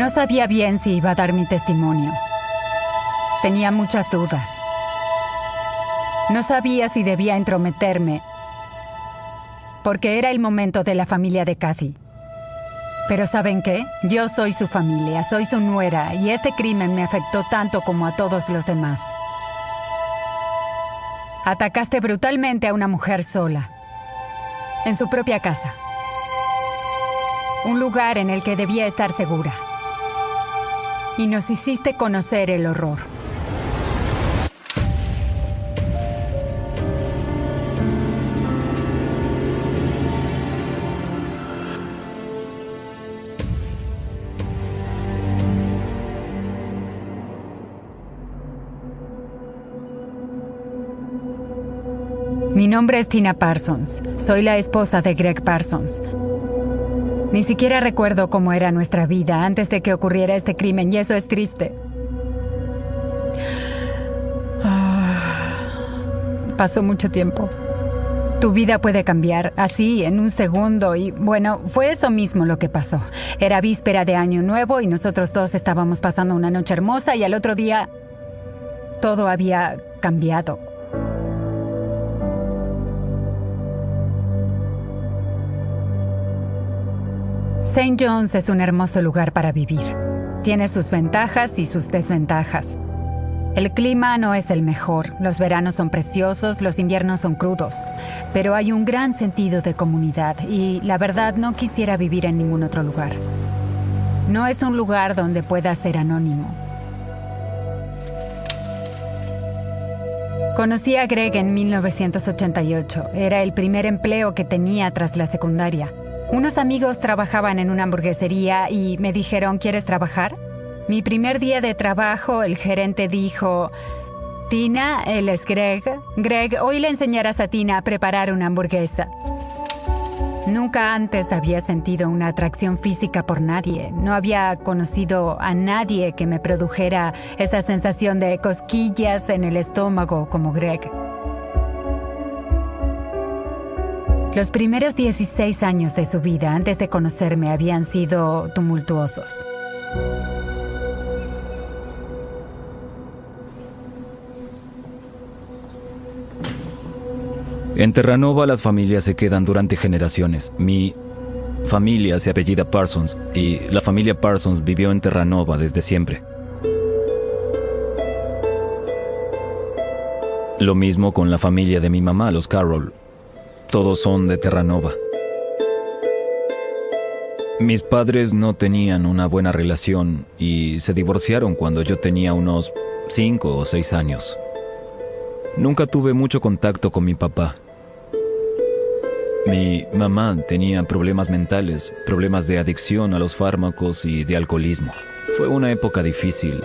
No sabía bien si iba a dar mi testimonio. Tenía muchas dudas. No sabía si debía entrometerme, porque era el momento de la familia de Kathy. Pero ¿saben qué? Yo soy su familia, soy su nuera, y este crimen me afectó tanto como a todos los demás. Atacaste brutalmente a una mujer sola, en su propia casa. Un lugar en el que debía estar segura y nos hiciste conocer el horror. Mi nombre es Tina Parsons. Soy la esposa de Greg Parsons. Ni siquiera recuerdo cómo era nuestra vida antes de que ocurriera este crimen y eso es triste. Ah, pasó mucho tiempo. Tu vida puede cambiar así en un segundo y bueno, fue eso mismo lo que pasó. Era víspera de Año Nuevo y nosotros dos estábamos pasando una noche hermosa y al otro día todo había cambiado. St. John's es un hermoso lugar para vivir. Tiene sus ventajas y sus desventajas. El clima no es el mejor, los veranos son preciosos, los inviernos son crudos, pero hay un gran sentido de comunidad y la verdad no quisiera vivir en ningún otro lugar. No es un lugar donde pueda ser anónimo. Conocí a Greg en 1988. Era el primer empleo que tenía tras la secundaria. Unos amigos trabajaban en una hamburguesería y me dijeron, ¿quieres trabajar? Mi primer día de trabajo, el gerente dijo, Tina, él es Greg. Greg, hoy le enseñarás a Tina a preparar una hamburguesa. Nunca antes había sentido una atracción física por nadie. No había conocido a nadie que me produjera esa sensación de cosquillas en el estómago como Greg. Los primeros 16 años de su vida antes de conocerme habían sido tumultuosos. En Terranova las familias se quedan durante generaciones. Mi familia se apellida Parsons y la familia Parsons vivió en Terranova desde siempre. Lo mismo con la familia de mi mamá, los Carroll. Todos son de Terranova. Mis padres no tenían una buena relación y se divorciaron cuando yo tenía unos 5 o 6 años. Nunca tuve mucho contacto con mi papá. Mi mamá tenía problemas mentales, problemas de adicción a los fármacos y de alcoholismo. Fue una época difícil.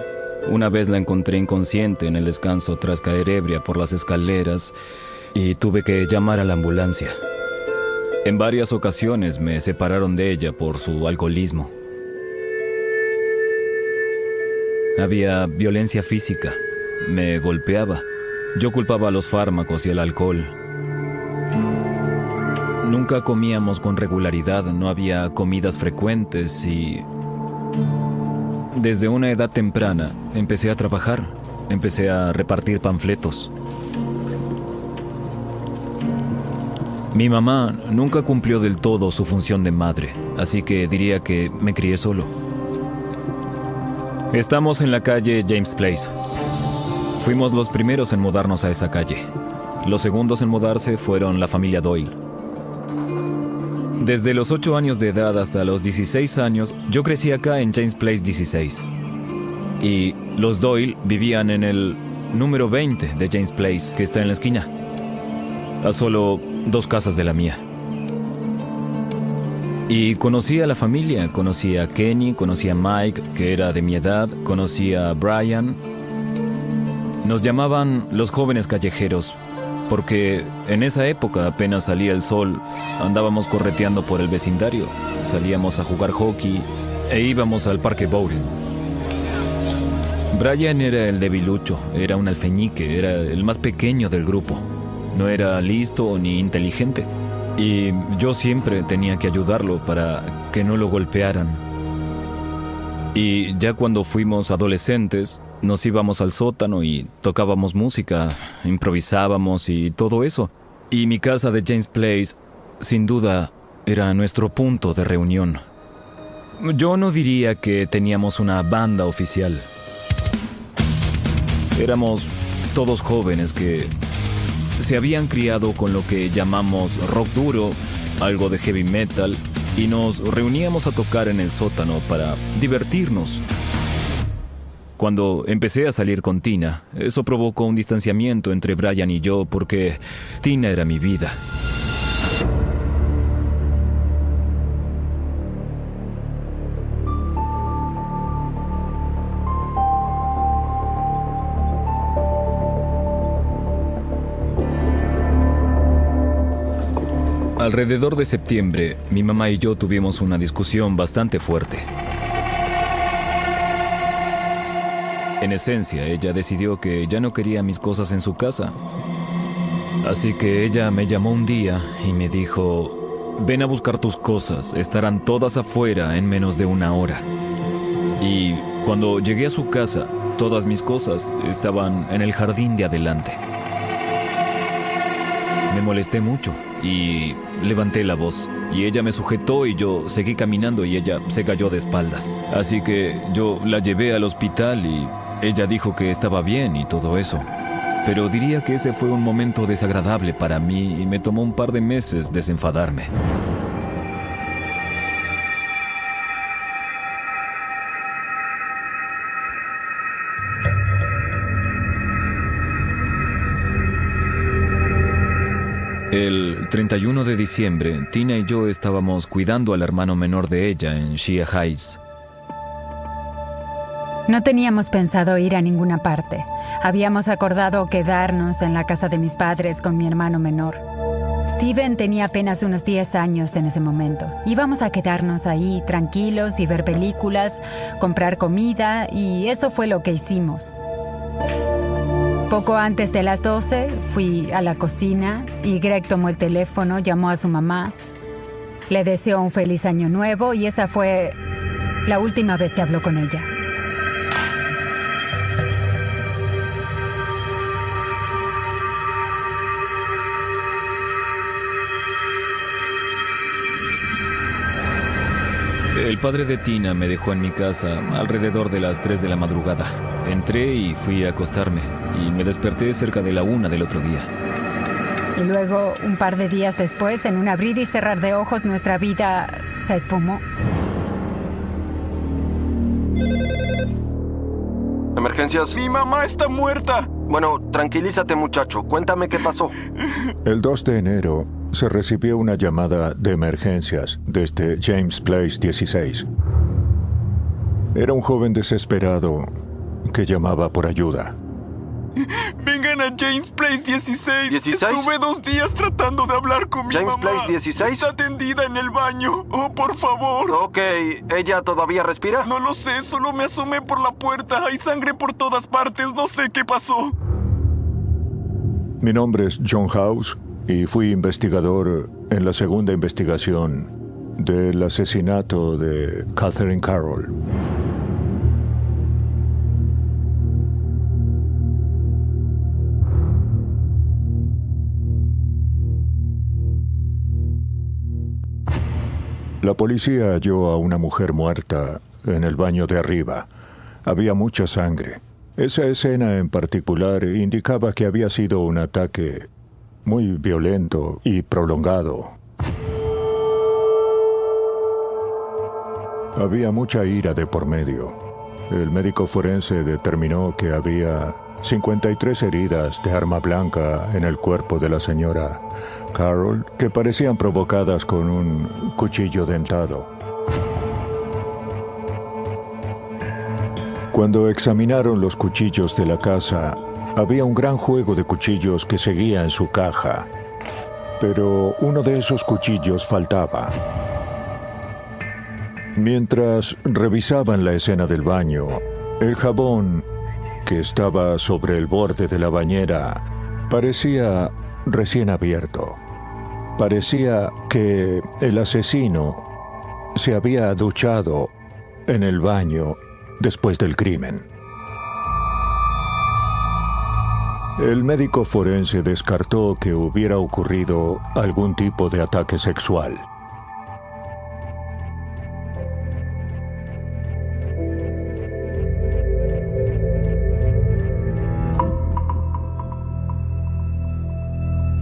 Una vez la encontré inconsciente en el descanso tras caer ebria por las escaleras y tuve que llamar a la ambulancia. En varias ocasiones me separaron de ella por su alcoholismo. Había violencia física, me golpeaba. Yo culpaba a los fármacos y el alcohol. Nunca comíamos con regularidad, no había comidas frecuentes y... Desde una edad temprana empecé a trabajar. empecé a repartir panfletos. Mi mamá nunca cumplió del todo su función de madre, así que diría que me crié solo. Estamos en la calle James Place. Fuimos los primeros en mudarnos a esa calle. Los segundos en mudarse fueron la familia Doyle. Desde los 8 años de edad hasta los 16 años, yo crecí acá en James Place 16. Y los Doyle vivían en el número 20 de James Place, que está en la esquina. A solo dos casas de la mía. Y conocí a la familia, conocí a Kenny, conocí a Mike, que era de mi edad, conocí a Brian. Nos llamaban los jóvenes callejeros, porque en esa época apenas salía el sol, andábamos correteando por el vecindario, salíamos a jugar hockey e íbamos al parque Bowling. Brian era el debilucho, era un alfeñique, era el más pequeño del grupo. No era listo ni inteligente. Y yo siempre tenía que ayudarlo para que no lo golpearan. Y ya cuando fuimos adolescentes, nos íbamos al sótano y tocábamos música, improvisábamos y todo eso. Y mi casa de James Place, sin duda, era nuestro punto de reunión. Yo no diría que teníamos una banda oficial. Éramos todos jóvenes que se habían criado con lo que llamamos rock duro, algo de heavy metal, y nos reuníamos a tocar en el sótano para divertirnos. Cuando empecé a salir con Tina, eso provocó un distanciamiento entre Brian y yo porque Tina era mi vida. Alrededor de septiembre, mi mamá y yo tuvimos una discusión bastante fuerte. En esencia, ella decidió que ya no quería mis cosas en su casa. Así que ella me llamó un día y me dijo, ven a buscar tus cosas, estarán todas afuera en menos de una hora. Y cuando llegué a su casa, todas mis cosas estaban en el jardín de adelante. Me molesté mucho y levanté la voz. Y ella me sujetó y yo seguí caminando y ella se cayó de espaldas. Así que yo la llevé al hospital y ella dijo que estaba bien y todo eso. Pero diría que ese fue un momento desagradable para mí y me tomó un par de meses desenfadarme. 31 de diciembre, Tina y yo estábamos cuidando al hermano menor de ella en Shia Heights. No teníamos pensado ir a ninguna parte. Habíamos acordado quedarnos en la casa de mis padres con mi hermano menor. Steven tenía apenas unos 10 años en ese momento. Íbamos a quedarnos ahí tranquilos y ver películas, comprar comida y eso fue lo que hicimos. Poco antes de las 12 fui a la cocina y Greg tomó el teléfono, llamó a su mamá, le deseó un feliz año nuevo y esa fue la última vez que habló con ella. El padre de Tina me dejó en mi casa alrededor de las 3 de la madrugada. Entré y fui a acostarme y me desperté cerca de la una del otro día. Y luego, un par de días después, en un abrir y cerrar de ojos, nuestra vida se esfumó. ¿Emergencias? Mi mamá está muerta. Bueno, tranquilízate muchacho, cuéntame qué pasó. El 2 de enero se recibió una llamada de emergencias desde James Place 16. Era un joven desesperado que llamaba por ayuda. Vengan a James Place 16. ¿16? Estuve dos días tratando de hablar con mi ¿James mamá. Place 16? Está tendida en el baño. Oh, por favor. Ok, ¿ella todavía respira? No lo sé, solo me asomé por la puerta. Hay sangre por todas partes. No sé qué pasó. Mi nombre es John House y fui investigador en la segunda investigación del asesinato de Catherine Carroll. La policía halló a una mujer muerta en el baño de arriba. Había mucha sangre. Esa escena en particular indicaba que había sido un ataque muy violento y prolongado. Había mucha ira de por medio. El médico forense determinó que había 53 heridas de arma blanca en el cuerpo de la señora Carol que parecían provocadas con un cuchillo dentado. Cuando examinaron los cuchillos de la casa, había un gran juego de cuchillos que seguía en su caja, pero uno de esos cuchillos faltaba. Mientras revisaban la escena del baño, el jabón que estaba sobre el borde de la bañera parecía recién abierto. Parecía que el asesino se había duchado en el baño después del crimen. El médico forense descartó que hubiera ocurrido algún tipo de ataque sexual.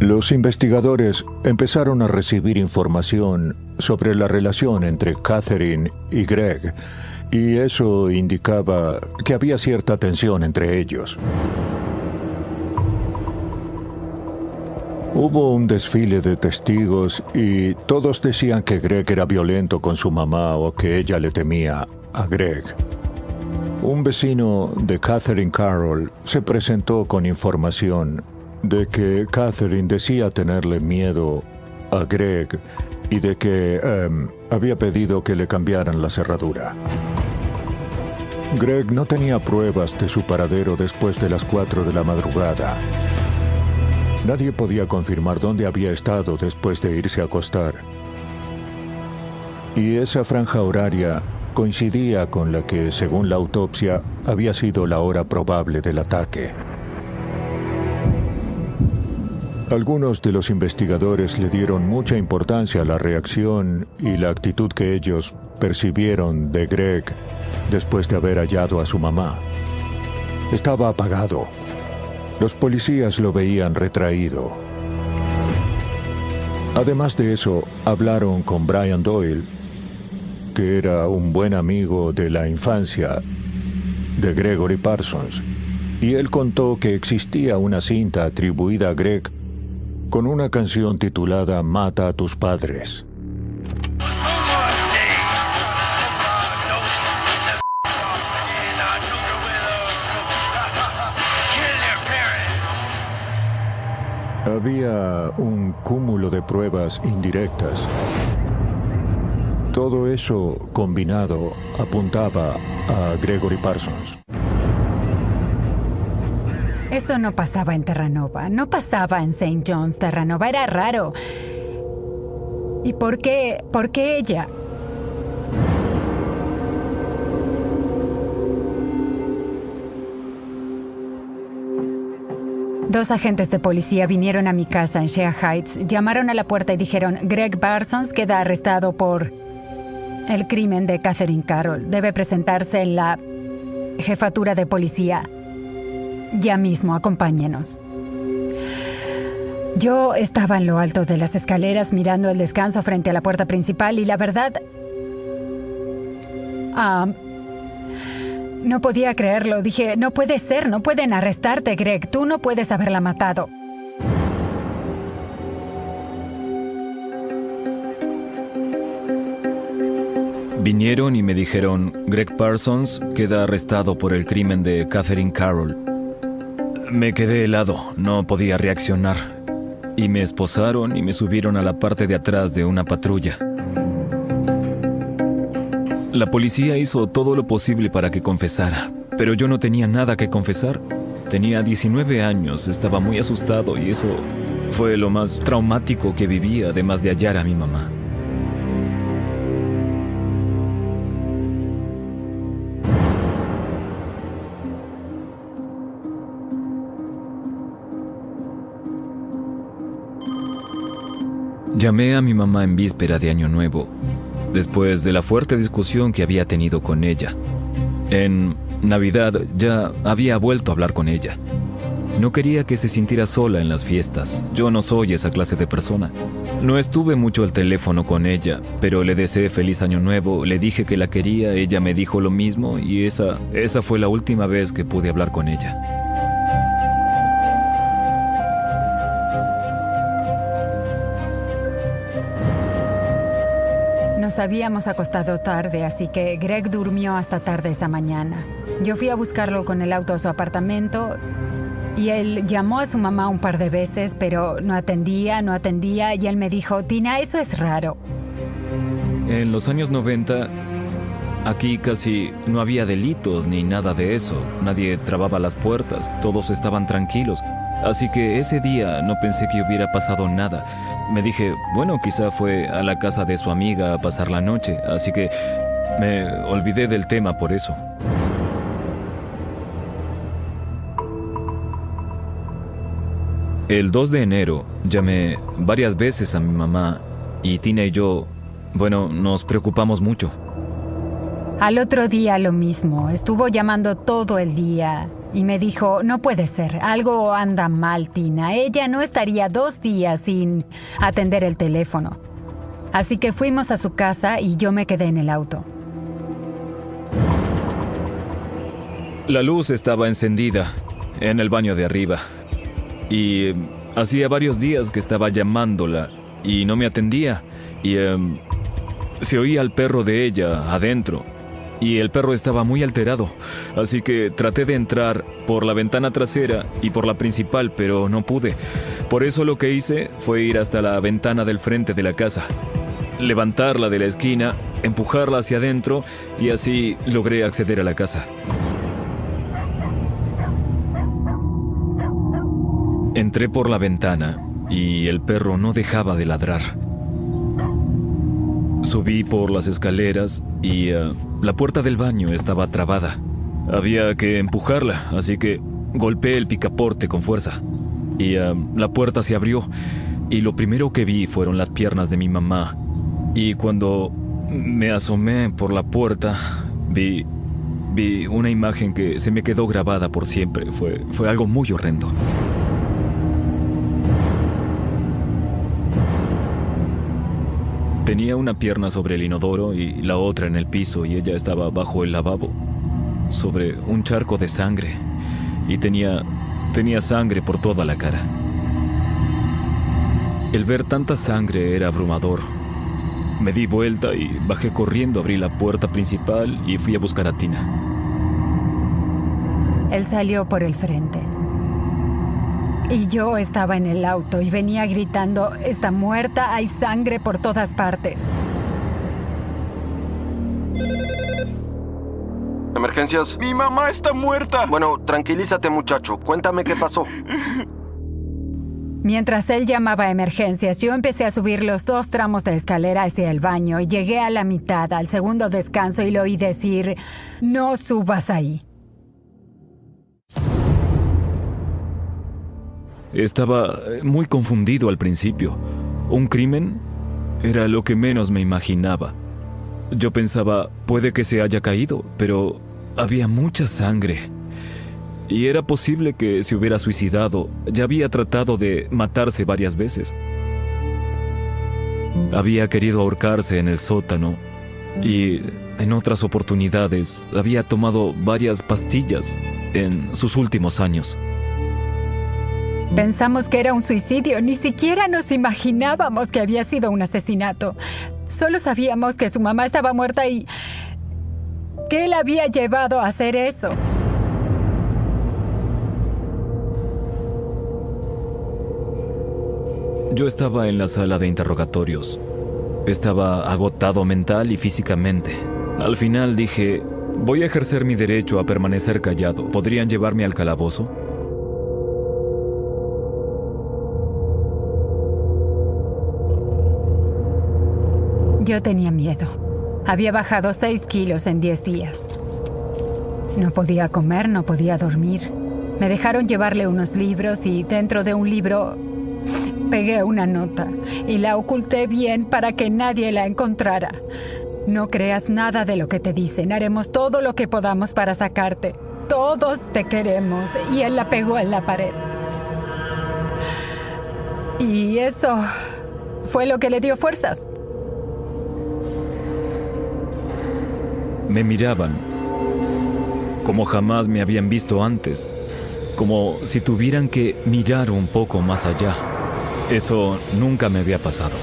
Los investigadores empezaron a recibir información sobre la relación entre Catherine y Greg, y eso indicaba que había cierta tensión entre ellos. Hubo un desfile de testigos y todos decían que Greg era violento con su mamá o que ella le temía a Greg. Un vecino de Catherine Carroll se presentó con información de que Catherine decía tenerle miedo a Greg y de que em, había pedido que le cambiaran la cerradura. Greg no tenía pruebas de su paradero después de las 4 de la madrugada. Nadie podía confirmar dónde había estado después de irse a acostar. Y esa franja horaria coincidía con la que, según la autopsia, había sido la hora probable del ataque. Algunos de los investigadores le dieron mucha importancia a la reacción y la actitud que ellos percibieron de Greg después de haber hallado a su mamá. Estaba apagado. Los policías lo veían retraído. Además de eso, hablaron con Brian Doyle, que era un buen amigo de la infancia de Gregory Parsons, y él contó que existía una cinta atribuida a Greg con una canción titulada Mata a tus padres. Había un cúmulo de pruebas indirectas. Todo eso combinado apuntaba a Gregory Parsons. Eso no pasaba en Terranova, no pasaba en St. John's Terranova, era raro. ¿Y por qué? ¿Por qué ella? Dos agentes de policía vinieron a mi casa en Shea Heights, llamaron a la puerta y dijeron, Greg Parsons queda arrestado por el crimen de Catherine Carroll. Debe presentarse en la jefatura de policía. Ya mismo, acompáñenos. Yo estaba en lo alto de las escaleras mirando el descanso frente a la puerta principal y la verdad... Ah, no podía creerlo. Dije, no puede ser, no pueden arrestarte, Greg. Tú no puedes haberla matado. Vinieron y me dijeron, Greg Parsons queda arrestado por el crimen de Catherine Carroll. Me quedé helado, no podía reaccionar. Y me esposaron y me subieron a la parte de atrás de una patrulla. La policía hizo todo lo posible para que confesara, pero yo no tenía nada que confesar. Tenía 19 años, estaba muy asustado y eso fue lo más traumático que viví, además de hallar a mi mamá. Llamé a mi mamá en víspera de Año Nuevo después de la fuerte discusión que había tenido con ella. En Navidad ya había vuelto a hablar con ella. No quería que se sintiera sola en las fiestas. Yo no soy esa clase de persona. No estuve mucho al teléfono con ella, pero le deseé feliz año nuevo, le dije que la quería, ella me dijo lo mismo y esa, esa fue la última vez que pude hablar con ella. Nos habíamos acostado tarde, así que Greg durmió hasta tarde esa mañana. Yo fui a buscarlo con el auto a su apartamento y él llamó a su mamá un par de veces, pero no atendía, no atendía, y él me dijo, Tina, eso es raro. En los años 90, aquí casi no había delitos ni nada de eso. Nadie trababa las puertas, todos estaban tranquilos. Así que ese día no pensé que hubiera pasado nada. Me dije, bueno, quizá fue a la casa de su amiga a pasar la noche, así que me olvidé del tema por eso. El 2 de enero llamé varias veces a mi mamá y Tina y yo, bueno, nos preocupamos mucho. Al otro día lo mismo, estuvo llamando todo el día y me dijo, no puede ser, algo anda mal, Tina. Ella no estaría dos días sin atender el teléfono. Así que fuimos a su casa y yo me quedé en el auto. La luz estaba encendida en el baño de arriba y em, hacía varios días que estaba llamándola y no me atendía y em, se oía al perro de ella adentro y el perro estaba muy alterado, así que traté de entrar por la ventana trasera y por la principal, pero no pude. Por eso lo que hice fue ir hasta la ventana del frente de la casa, levantarla de la esquina, empujarla hacia adentro y así logré acceder a la casa. Entré por la ventana y el perro no dejaba de ladrar. Subí por las escaleras y eh, la puerta del baño estaba trabada. Había que empujarla, así que golpeé el picaporte con fuerza. Y eh, la puerta se abrió y lo primero que vi fueron las piernas de mi mamá. Y cuando me asomé por la puerta, vi vi una imagen que se me quedó grabada por siempre. Fue fue algo muy horrendo. Tenía una pierna sobre el inodoro y la otra en el piso y ella estaba bajo el lavabo, sobre un charco de sangre y tenía tenía sangre por toda la cara. El ver tanta sangre era abrumador. Me di vuelta y bajé corriendo, abrí la puerta principal y fui a buscar a Tina. Él salió por el frente. Y yo estaba en el auto y venía gritando, está muerta, hay sangre por todas partes. ¿Emergencias? Mi mamá está muerta. Bueno, tranquilízate muchacho. Cuéntame qué pasó. Mientras él llamaba a emergencias, yo empecé a subir los dos tramos de escalera hacia el baño y llegué a la mitad, al segundo descanso, y lo oí decir, no subas ahí. Estaba eh, muy confundido al principio. ¿Un crimen? Era lo que menos me imaginaba. Yo pensaba, puede que se haya caído, pero había mucha sangre. Y era posible que se hubiera suicidado. Ya había tratado de matarse varias veces. Había querido ahorcarse en el sótano y en otras oportunidades había tomado varias pastillas en sus últimos años. Pensamos que era un suicidio, ni siquiera nos imaginábamos que había sido un asesinato. Solo sabíamos que su mamá estaba muerta y que él había llevado a hacer eso. Yo estaba en la sala de interrogatorios. Estaba agotado mental y físicamente. Al final dije, voy a ejercer mi derecho a permanecer callado. ¿Podrían llevarme al calabozo? Yo tenía miedo. Había bajado 6 kilos en 10 días. No podía comer, no podía dormir. Me dejaron llevarle unos libros y dentro de un libro pegué una nota y la oculté bien para que nadie la encontrara. No creas nada de lo que te dicen. Haremos todo lo que podamos para sacarte. Todos te queremos. Y él la pegó en la pared. Y eso fue lo que le dio fuerzas. Me miraban como jamás me habían visto antes, como si tuvieran que mirar un poco más allá. Eso nunca me había pasado.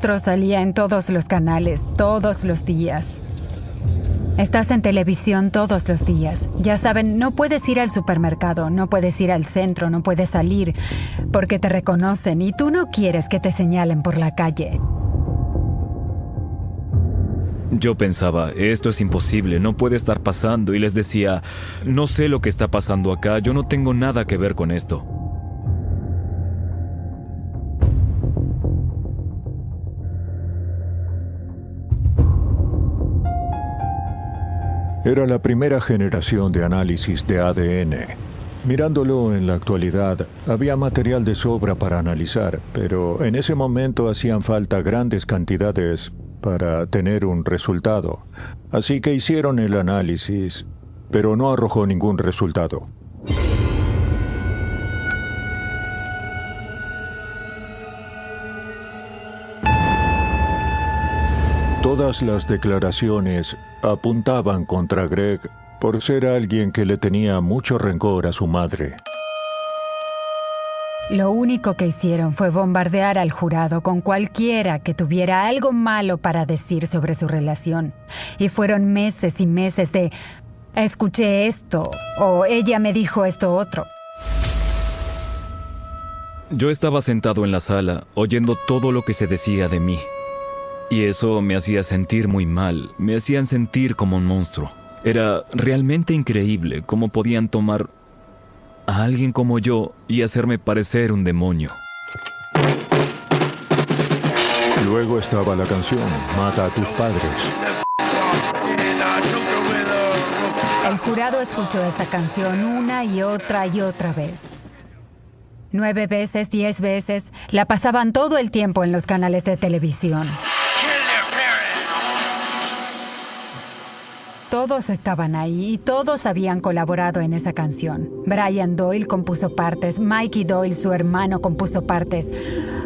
Rostro salía en todos los canales, todos los días. Estás en televisión todos los días. Ya saben, no puedes ir al supermercado, no puedes ir al centro, no puedes salir, porque te reconocen y tú no quieres que te señalen por la calle. Yo pensaba, esto es imposible, no puede estar pasando, y les decía, no sé lo que está pasando acá, yo no tengo nada que ver con esto. Era la primera generación de análisis de ADN. Mirándolo en la actualidad, había material de sobra para analizar, pero en ese momento hacían falta grandes cantidades para tener un resultado. Así que hicieron el análisis, pero no arrojó ningún resultado. Todas las declaraciones apuntaban contra Greg por ser alguien que le tenía mucho rencor a su madre. Lo único que hicieron fue bombardear al jurado con cualquiera que tuviera algo malo para decir sobre su relación. Y fueron meses y meses de escuché esto o ella me dijo esto otro. Yo estaba sentado en la sala oyendo todo lo que se decía de mí. Y eso me hacía sentir muy mal, me hacían sentir como un monstruo. Era realmente increíble cómo podían tomar a alguien como yo y hacerme parecer un demonio. Luego estaba la canción Mata a tus padres. El jurado escuchó esa canción una y otra y otra vez. Nueve veces, diez veces, la pasaban todo el tiempo en los canales de televisión. Todos estaban ahí y todos habían colaborado en esa canción. Brian Doyle compuso partes, Mikey Doyle, su hermano, compuso partes,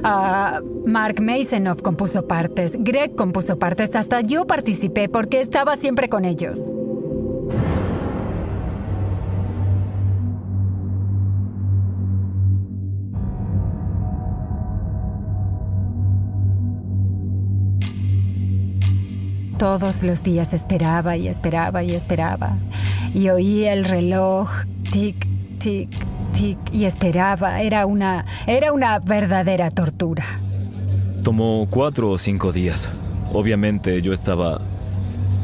ah, Mark Masonoff compuso partes, Greg compuso partes, hasta yo participé porque estaba siempre con ellos. Todos los días esperaba y esperaba y esperaba. Y oía el reloj, tic, tic, tic, y esperaba. Era una, era una verdadera tortura. Tomó cuatro o cinco días. Obviamente yo estaba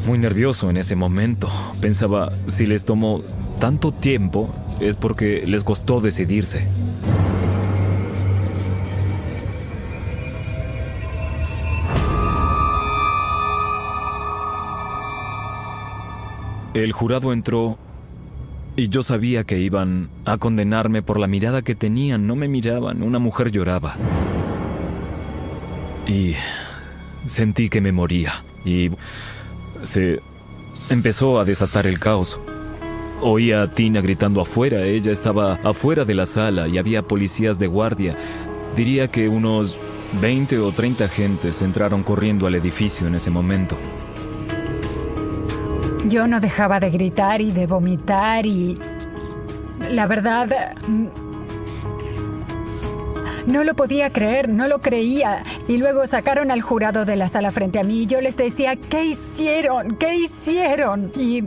muy nervioso en ese momento. Pensaba, si les tomó tanto tiempo, es porque les costó decidirse. El jurado entró y yo sabía que iban a condenarme por la mirada que tenían. No me miraban, una mujer lloraba. Y sentí que me moría. Y se empezó a desatar el caos. Oía a Tina gritando afuera. Ella estaba afuera de la sala y había policías de guardia. Diría que unos 20 o 30 gentes entraron corriendo al edificio en ese momento. Yo no dejaba de gritar y de vomitar y... La verdad... mm, No lo podía creer, no lo creía. Y luego sacaron al jurado de la sala frente a mí y yo les decía, ¿qué hicieron? ¿Qué hicieron? Y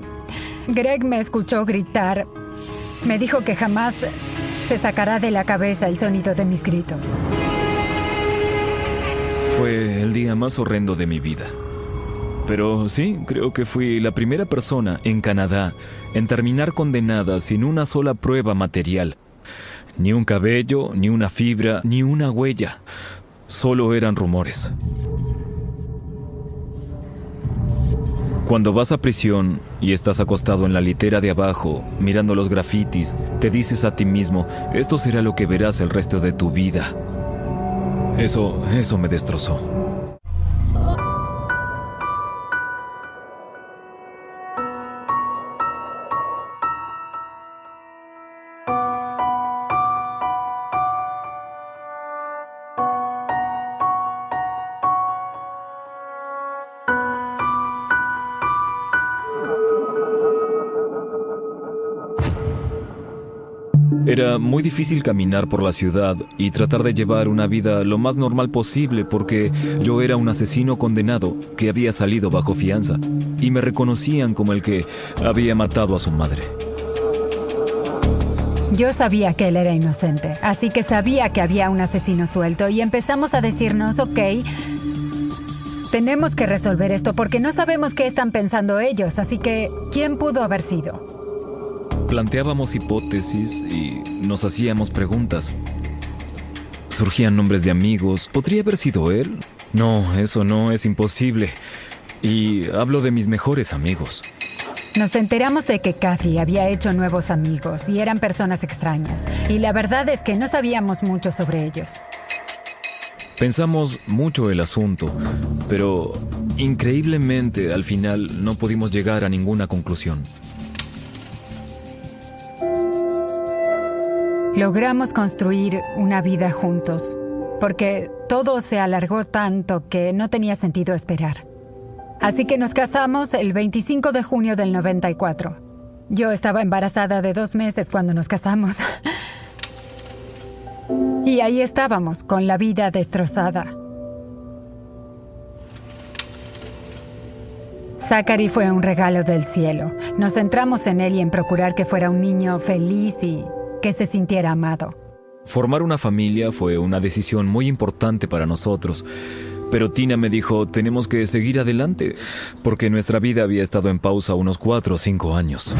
Greg me escuchó gritar. Me dijo que jamás se sacará de la cabeza el sonido de mis gritos. Fue el día más horrendo de mi vida. Pero sí, creo que fui la primera persona en Canadá en terminar condenada sin una sola prueba material. Ni un cabello, ni una fibra, ni una huella. solo eran rumores. Cuando vas a prisión y estás acostado en la litera de abajo, mirando los grafitis, te dices a ti mismo, esto será lo que verás el resto de tu vida. Eso, eso me destrozó. Muy difícil caminar por la ciudad y tratar de llevar una vida lo más normal posible porque yo era un asesino condenado que había salido bajo fianza y me reconocían como el que había matado a su madre. Yo sabía que él era inocente, así que sabía que había un asesino suelto y empezamos a decirnos, ok, tenemos que resolver esto porque no sabemos qué están pensando ellos, así que, ¿quién pudo haber sido? Planteábamos hipótesis y nos hacíamos preguntas. Surgían nombres de amigos. ¿Podría haber sido él? No, eso no es imposible. Y hablo de mis mejores amigos. Nos enteramos de que Kathy había hecho nuevos amigos y eran personas extrañas. Y la verdad es que no sabíamos mucho sobre ellos. Pensamos mucho el asunto, pero increíblemente al final no pudimos llegar a ninguna conclusión. Logramos construir una vida juntos, porque todo se alargó tanto que no tenía sentido esperar. Así que nos casamos el 25 de junio del 94. Yo estaba embarazada de dos meses cuando nos casamos. y ahí estábamos, con la vida destrozada. Zachary fue un regalo del cielo. Nos centramos en él y en procurar que fuera un niño feliz y que se sintiera amado. Formar una familia fue una decisión muy importante para nosotros, pero Tina me dijo, tenemos que seguir adelante, porque nuestra vida había estado en pausa unos cuatro o cinco años.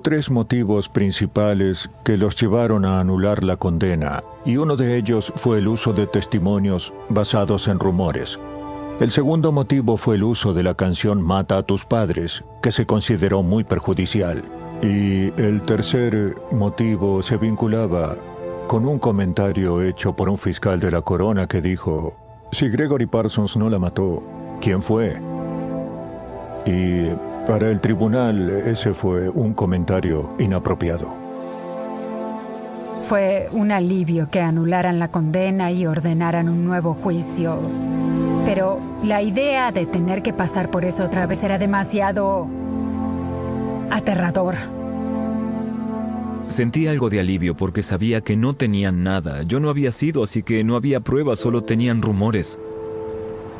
Tres motivos principales que los llevaron a anular la condena, y uno de ellos fue el uso de testimonios basados en rumores. El segundo motivo fue el uso de la canción Mata a tus padres, que se consideró muy perjudicial. Y el tercer motivo se vinculaba con un comentario hecho por un fiscal de la corona que dijo, si Gregory Parsons no la mató, ¿quién fue? Y para el tribunal ese fue un comentario inapropiado. Fue un alivio que anularan la condena y ordenaran un nuevo juicio. Pero la idea de tener que pasar por eso otra vez era demasiado aterrador. Sentí algo de alivio porque sabía que no tenían nada. Yo no había sido, así que no había pruebas, solo tenían rumores.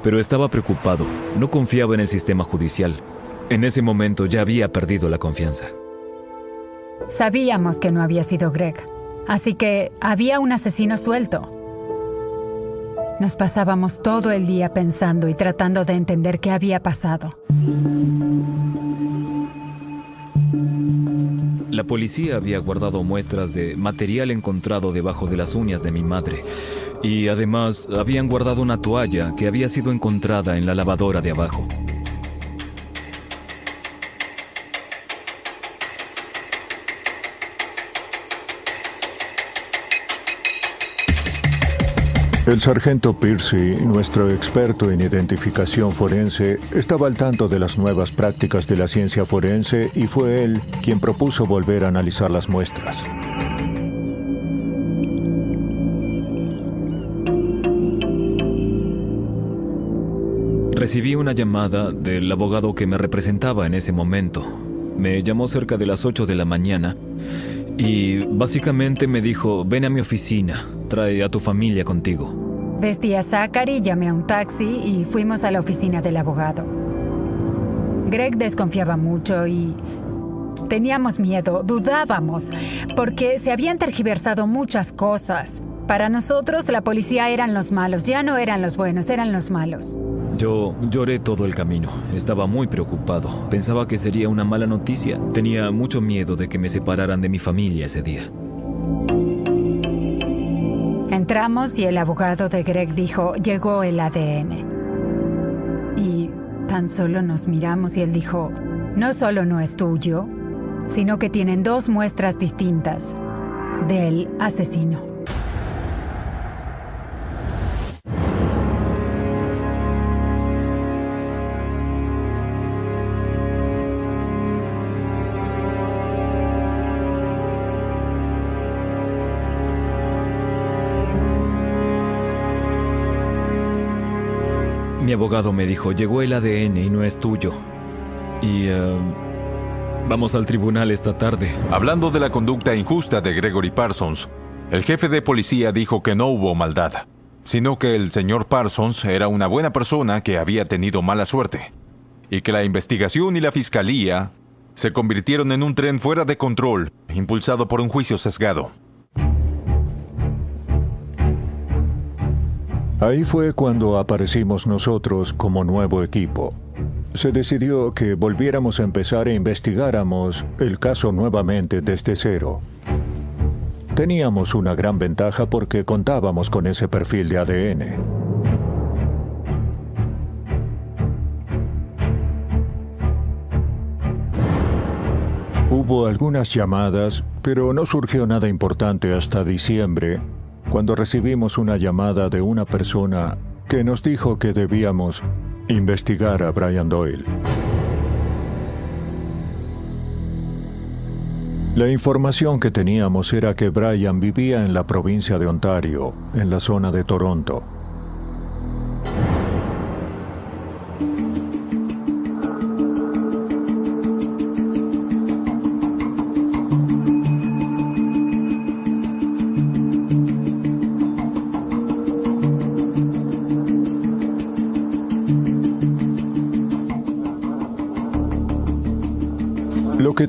Pero estaba preocupado. No confiaba en el sistema judicial. En ese momento ya había perdido la confianza. Sabíamos que no había sido Greg, así que había un asesino suelto. Nos pasábamos todo el día pensando y tratando de entender qué había pasado. La policía había guardado muestras de material encontrado debajo de las uñas de mi madre y además habían guardado una toalla que había sido encontrada en la lavadora de abajo. El sargento Piercy, nuestro experto en identificación forense, estaba al tanto de las nuevas prácticas de la ciencia forense y fue él quien propuso volver a analizar las muestras. Recibí una llamada del abogado que me representaba en ese momento. Me llamó cerca de las 8 de la mañana y básicamente me dijo, ven a mi oficina, trae a tu familia contigo. Vestí a Zachary, llamé a un taxi y fuimos a la oficina del abogado. Greg desconfiaba mucho y teníamos miedo, dudábamos, porque se habían tergiversado muchas cosas. Para nosotros la policía eran los malos, ya no eran los buenos, eran los malos. Yo lloré todo el camino. Estaba muy preocupado. Pensaba que sería una mala noticia. Tenía mucho miedo de que me separaran de mi familia ese día. Entramos y el abogado de Greg dijo, llegó el ADN. Y tan solo nos miramos y él dijo, no solo no es tuyo, sino que tienen dos muestras distintas del asesino. Mi abogado me dijo, llegó el ADN y no es tuyo. Y... eh, vamos al tribunal esta tarde. Hablando de la conducta injusta de Gregory Parsons, el jefe de policía dijo que no hubo maldad, sino que el señor Parsons era una buena persona que había tenido mala suerte, y que la investigación y la fiscalía se convirtieron en un tren fuera de control, impulsado por un juicio sesgado. Ahí fue cuando aparecimos nosotros como nuevo equipo. Se decidió que volviéramos a empezar e investigáramos el caso nuevamente desde cero. Teníamos una gran ventaja porque contábamos con ese perfil de ADN. Hubo algunas llamadas, pero no surgió nada importante hasta diciembre, cuando recibimos una llamada de una persona que nos dijo que debíamos investigar a Brian Doyle. La información que teníamos era que Brian vivía en la provincia de Ontario, en la zona de Toronto.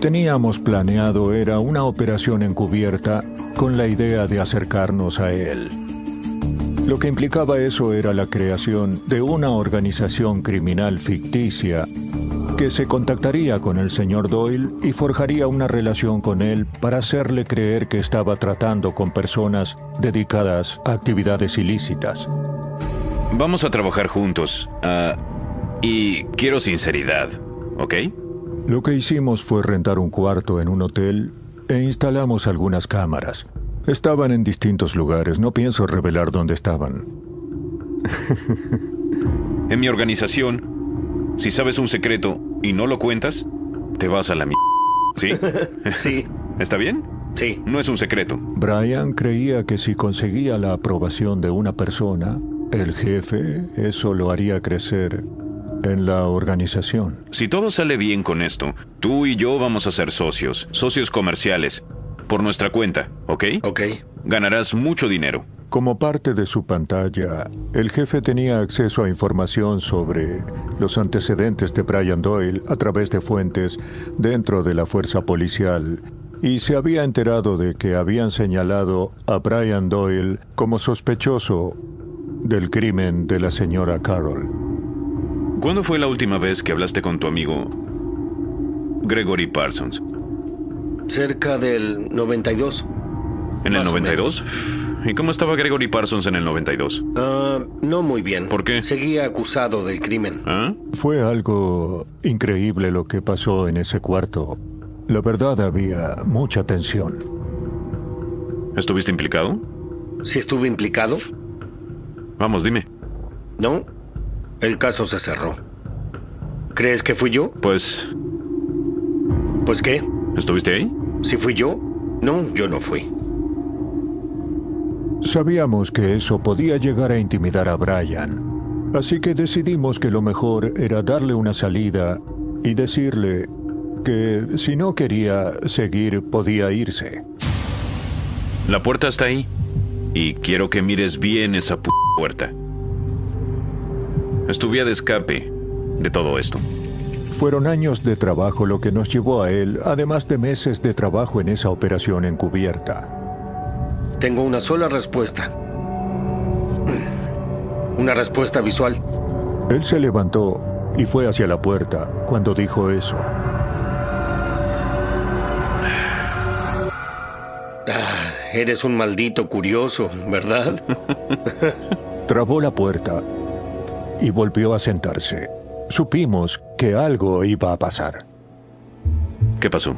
Teníamos planeado era una operación encubierta con la idea de acercarnos a él. Lo que implicaba eso era la creación de una organización criminal ficticia que se contactaría con el señor Doyle y forjaría una relación con él para hacerle creer que estaba tratando con personas dedicadas a actividades ilícitas. Vamos a trabajar juntos. ah, y quiero sinceridad, ¿ok? Lo que hicimos fue rentar un cuarto en un hotel e instalamos algunas cámaras. Estaban en distintos lugares, no pienso revelar dónde estaban. En mi organización, si sabes un secreto y no lo cuentas, te vas a la mi... ¿Sí? Sí, ¿Está bien? sí. No es un secreto. Brian creía que si conseguía la aprobación de una persona, el jefe, eso lo haría crecer en la organización. Si todo sale bien con esto, tú y yo vamos a ser socios, socios comerciales, por nuestra cuenta, ¿ok? Ok. Ganarás mucho dinero. Como parte de su pantalla, el jefe tenía acceso a información sobre los antecedentes de Brian Doyle a través de fuentes dentro de la fuerza policial y se había enterado de que habían señalado a Brian Doyle como sospechoso del crimen de la señora Carroll. ¿Cuándo fue la última vez que hablaste con tu amigo Gregory Parsons? Cerca del 92. ¿En el Más o 92? ¿Y cómo estaba Gregory Parsons en el 92? Ah, no muy bien. ¿Por qué? Seguía acusado del crimen. ¿Ah? Fue algo increíble lo que pasó en ese cuarto. La verdad había mucha tensión. ¿Estuviste implicado? ¿Si estuve implicado? Vamos, dime. No. El caso se cerró. ¿Crees que fui yo? Pues, Pues qué. ¿estuviste ahí? ¿Si fui yo? No, yo no fui. Sabíamos que eso podía llegar a intimidar a Brian, así que decidimos que lo mejor era darle una salida y decirle que si no quería seguir podía irse. La puerta está ahí. Y quiero que mires bien esa p puerta. Es tu vía de escape de todo esto. Fueron años de trabajo lo que nos llevó a él, además de meses de trabajo en esa operación encubierta. Tengo una sola respuesta. Una respuesta visual. Él se levantó y fue hacia la puerta cuando dijo eso. Ah, eres un maldito curioso, ¿verdad? Trabó la puerta y volvió a sentarse. Supimos que algo iba a pasar. ¿Qué pasó?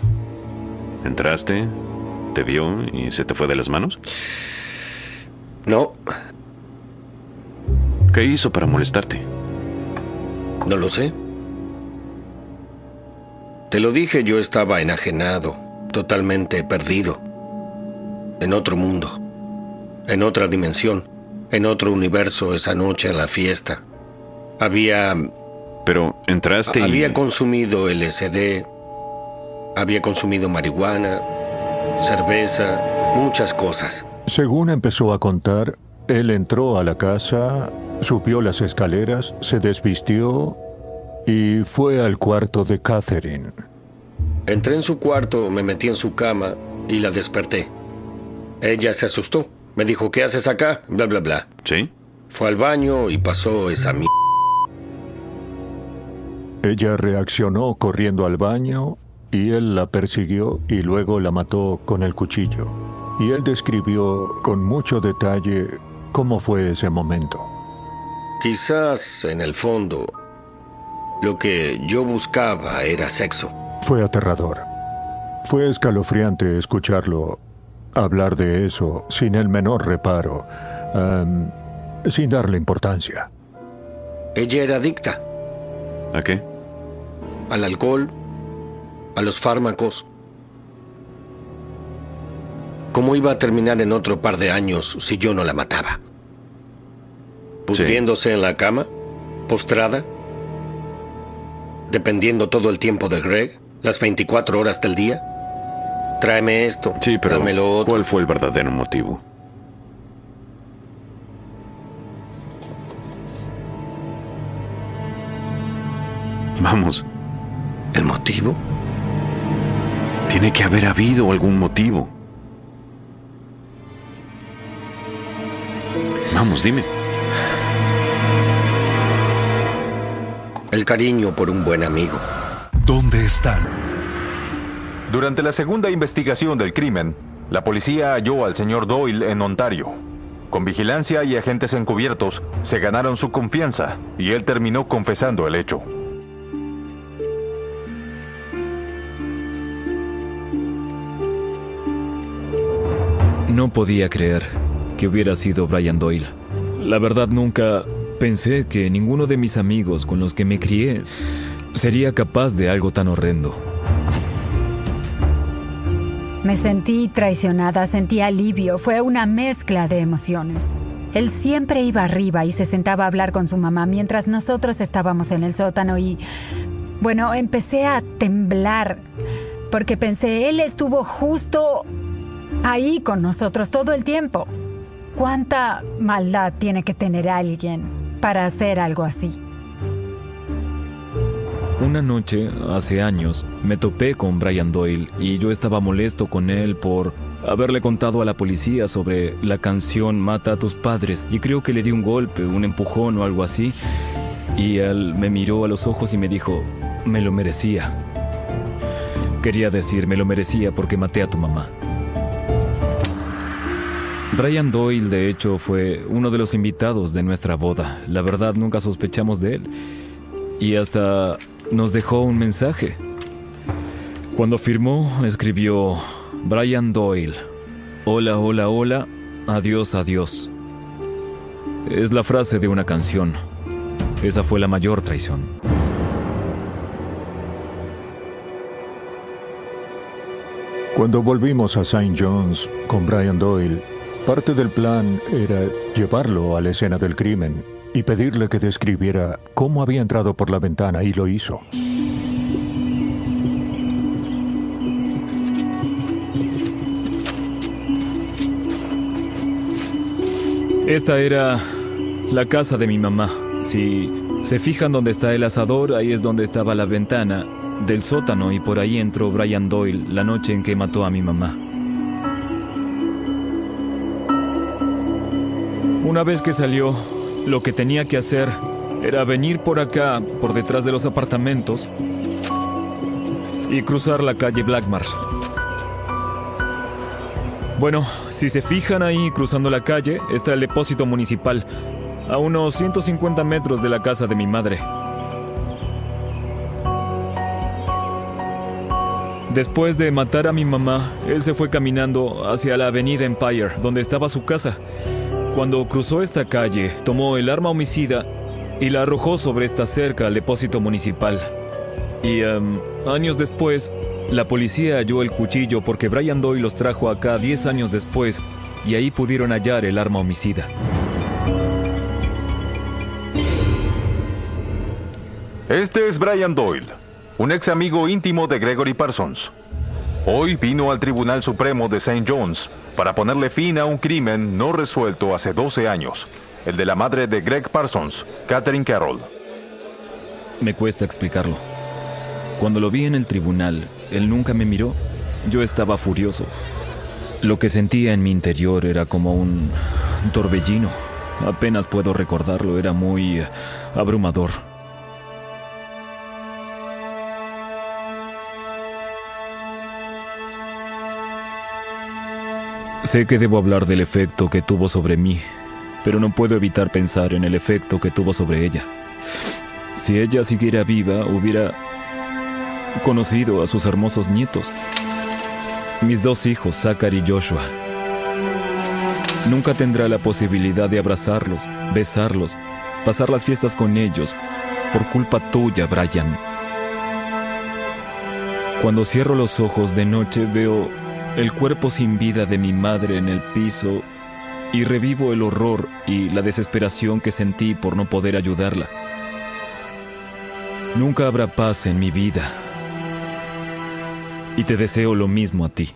¿Entraste? ¿Te vio y se te fue de las manos? No. ¿Qué hizo para molestarte? No lo sé. Te lo dije, yo estaba enajenado, totalmente perdido. En otro mundo, en otra dimensión, en otro universo esa noche en la fiesta. Había... Pero entraste y... Había consumido LSD, había consumido marihuana, cerveza, muchas cosas. Según empezó a contar, él entró a la casa, subió las escaleras, se desvistió y fue al cuarto de Catherine. Entré en su cuarto, me metí en su cama y la desperté. Ella se asustó. Me dijo, ¿qué haces acá? Bla, bla, bla. ¿Sí? Fue al baño y pasó esa mi... Ella reaccionó corriendo al baño y él la persiguió y luego la mató con el cuchillo. Y él describió con mucho detalle cómo fue ese momento. Quizás en el fondo lo que yo buscaba era sexo. Fue aterrador. Fue escalofriante escucharlo hablar de eso sin el menor reparo, sin darle importancia. Ella era adicta. ¿A qué? Al alcohol, a los fármacos. ¿Cómo iba a terminar en otro par de años si yo no la mataba? Pudriéndose en la cama, postrada, dependiendo todo el tiempo de Greg, las 24 horas del día. Tráeme esto. Sí, pero dámelo otro. ¿cuál fue el verdadero motivo? Vamos, ¿El motivo? tiene que haber habido algún motivo. Vamos, dime. El cariño por un buen amigo. ¿Dónde están? Durante la segunda investigación del crimen, la policía halló al señor Doyle en Ontario. Con vigilancia y agentes encubiertos, se ganaron su confianza y él terminó confesando el hecho. No podía creer que hubiera sido Brian Doyle. La verdad nunca pensé que ninguno de mis amigos con los que me crié sería capaz de algo tan horrendo. Me sentí traicionada, sentí alivio, fue una mezcla de emociones. Él siempre iba arriba y se sentaba a hablar con su mamá mientras nosotros estábamos en el sótano y... Bueno, empecé a temblar porque pensé, él estuvo justo ahí con nosotros todo el tiempo. ¿Cuánta maldad tiene que tener alguien para hacer algo así? Una noche, hace años, me topé con Brian Doyle y yo estaba molesto con él por haberle contado a la policía sobre la canción Mata a tus padres y creo que le di un golpe, un empujón o algo así. Y él me miró a los ojos y me dijo, me lo merecía. Quería decir, me lo merecía porque maté a tu mamá. Brian Doyle, de hecho, fue uno de los invitados de nuestra boda. La verdad, nunca sospechamos de él. Y hasta nos dejó un mensaje. Cuando firmó, escribió, Brian Doyle, hola, hola, hola, adiós, adiós. Es la frase de una canción. Esa fue la mayor traición. Cuando volvimos a St. John's con Brian Doyle, parte del plan era llevarlo a la escena del crimen y pedirle que describiera cómo había entrado por la ventana y lo hizo. Esta era la casa de mi mamá. Si se fijan donde está el asador, ahí es donde estaba la ventana del sótano y por ahí entró Brian Doyle la noche en que mató a mi mamá. Una vez que salió, lo que tenía que hacer era venir por acá, por detrás de los apartamentos, y cruzar la calle Blackmarsh. Bueno, si se fijan ahí cruzando la calle, está el depósito municipal, a unos 150 metros de la casa de mi madre. Después de matar a mi mamá, él se fue caminando hacia la avenida Empire, donde estaba su casa. Cuando cruzó esta calle, tomó el arma homicida y la arrojó sobre esta cerca al depósito municipal. Y em, años después, la policía halló el cuchillo porque Brian Doyle los trajo acá 10 años después y ahí pudieron hallar el arma homicida. Este es Brian Doyle, un ex amigo íntimo de Gregory Parsons. Hoy vino al Tribunal Supremo de St. John's para ponerle fin a un crimen no resuelto hace 12 años, el de la madre de Greg Parsons, Catherine Carroll. Me cuesta explicarlo. Cuando lo vi en el tribunal, él nunca me miró. Yo estaba furioso. Lo que sentía en mi interior era como un, torbellino. Apenas puedo recordarlo, era muy abrumador. Sé que debo hablar del efecto que tuvo sobre mí, pero no puedo evitar pensar en el efecto que tuvo sobre ella. Si ella siguiera viva, hubiera conocido a sus hermosos nietos, mis dos hijos, Zachary y Joshua. Nunca tendrá la posibilidad de abrazarlos, besarlos, pasar las fiestas con ellos, por culpa tuya, Brian. Cuando cierro los ojos de noche veo el cuerpo sin vida de mi madre en el piso y revivo el horror y la desesperación que sentí por no poder ayudarla. Nunca habrá paz en mi vida. Y te deseo lo mismo a ti.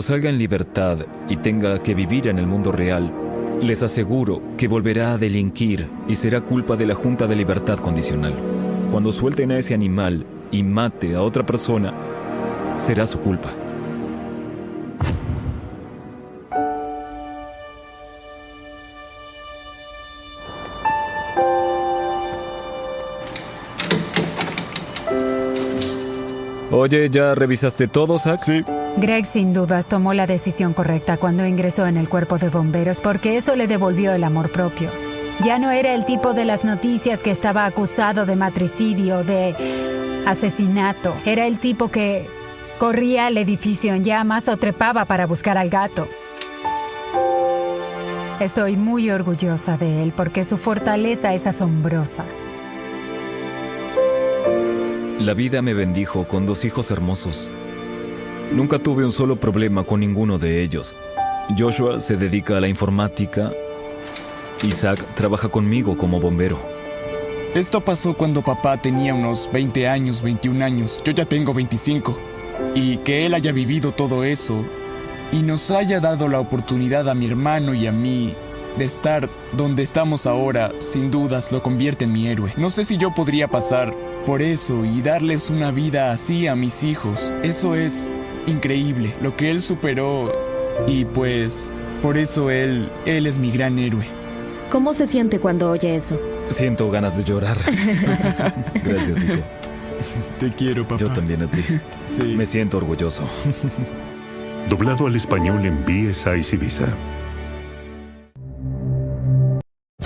Cuando salga en libertad y tenga que vivir en el mundo real, les aseguro que volverá a delinquir y será culpa de la Junta de Libertad Condicional. Cuando suelten a ese animal y mate a otra persona, será su culpa. Oye, ¿ya revisaste todo, Zach? Sí. Greg sin dudas tomó la decisión correcta cuando ingresó en el cuerpo de bomberos porque eso le devolvió el amor propio. Ya no era el tipo de las noticias que estaba acusado de matricidio, de asesinato. Era el tipo que corría al edificio en llamas o trepaba para buscar al gato. Estoy muy orgullosa de él porque su fortaleza es asombrosa. La vida me bendijo con dos hijos hermosos. Nunca tuve un solo problema con ninguno de ellos. Joshua se dedica a la informática. Isaac trabaja conmigo como bombero. Esto pasó cuando papá tenía unos 20 años, 21 años. Yo ya tengo 25. Y que él haya vivido todo eso y nos haya dado la oportunidad a mi hermano y a mí de estar donde estamos ahora, sin dudas lo convierte en mi héroe. No sé si yo podría pasar por eso y darles una vida así a mis hijos. Eso es increíble, lo que él superó y pues por eso él, él es mi gran héroe. ¿Cómo se siente cuando oye eso? Siento ganas de llorar. Gracias, hijo. Te quiero, papá. Yo también a ti. Sí. Me siento orgulloso. Doblado al español en BSI Visa.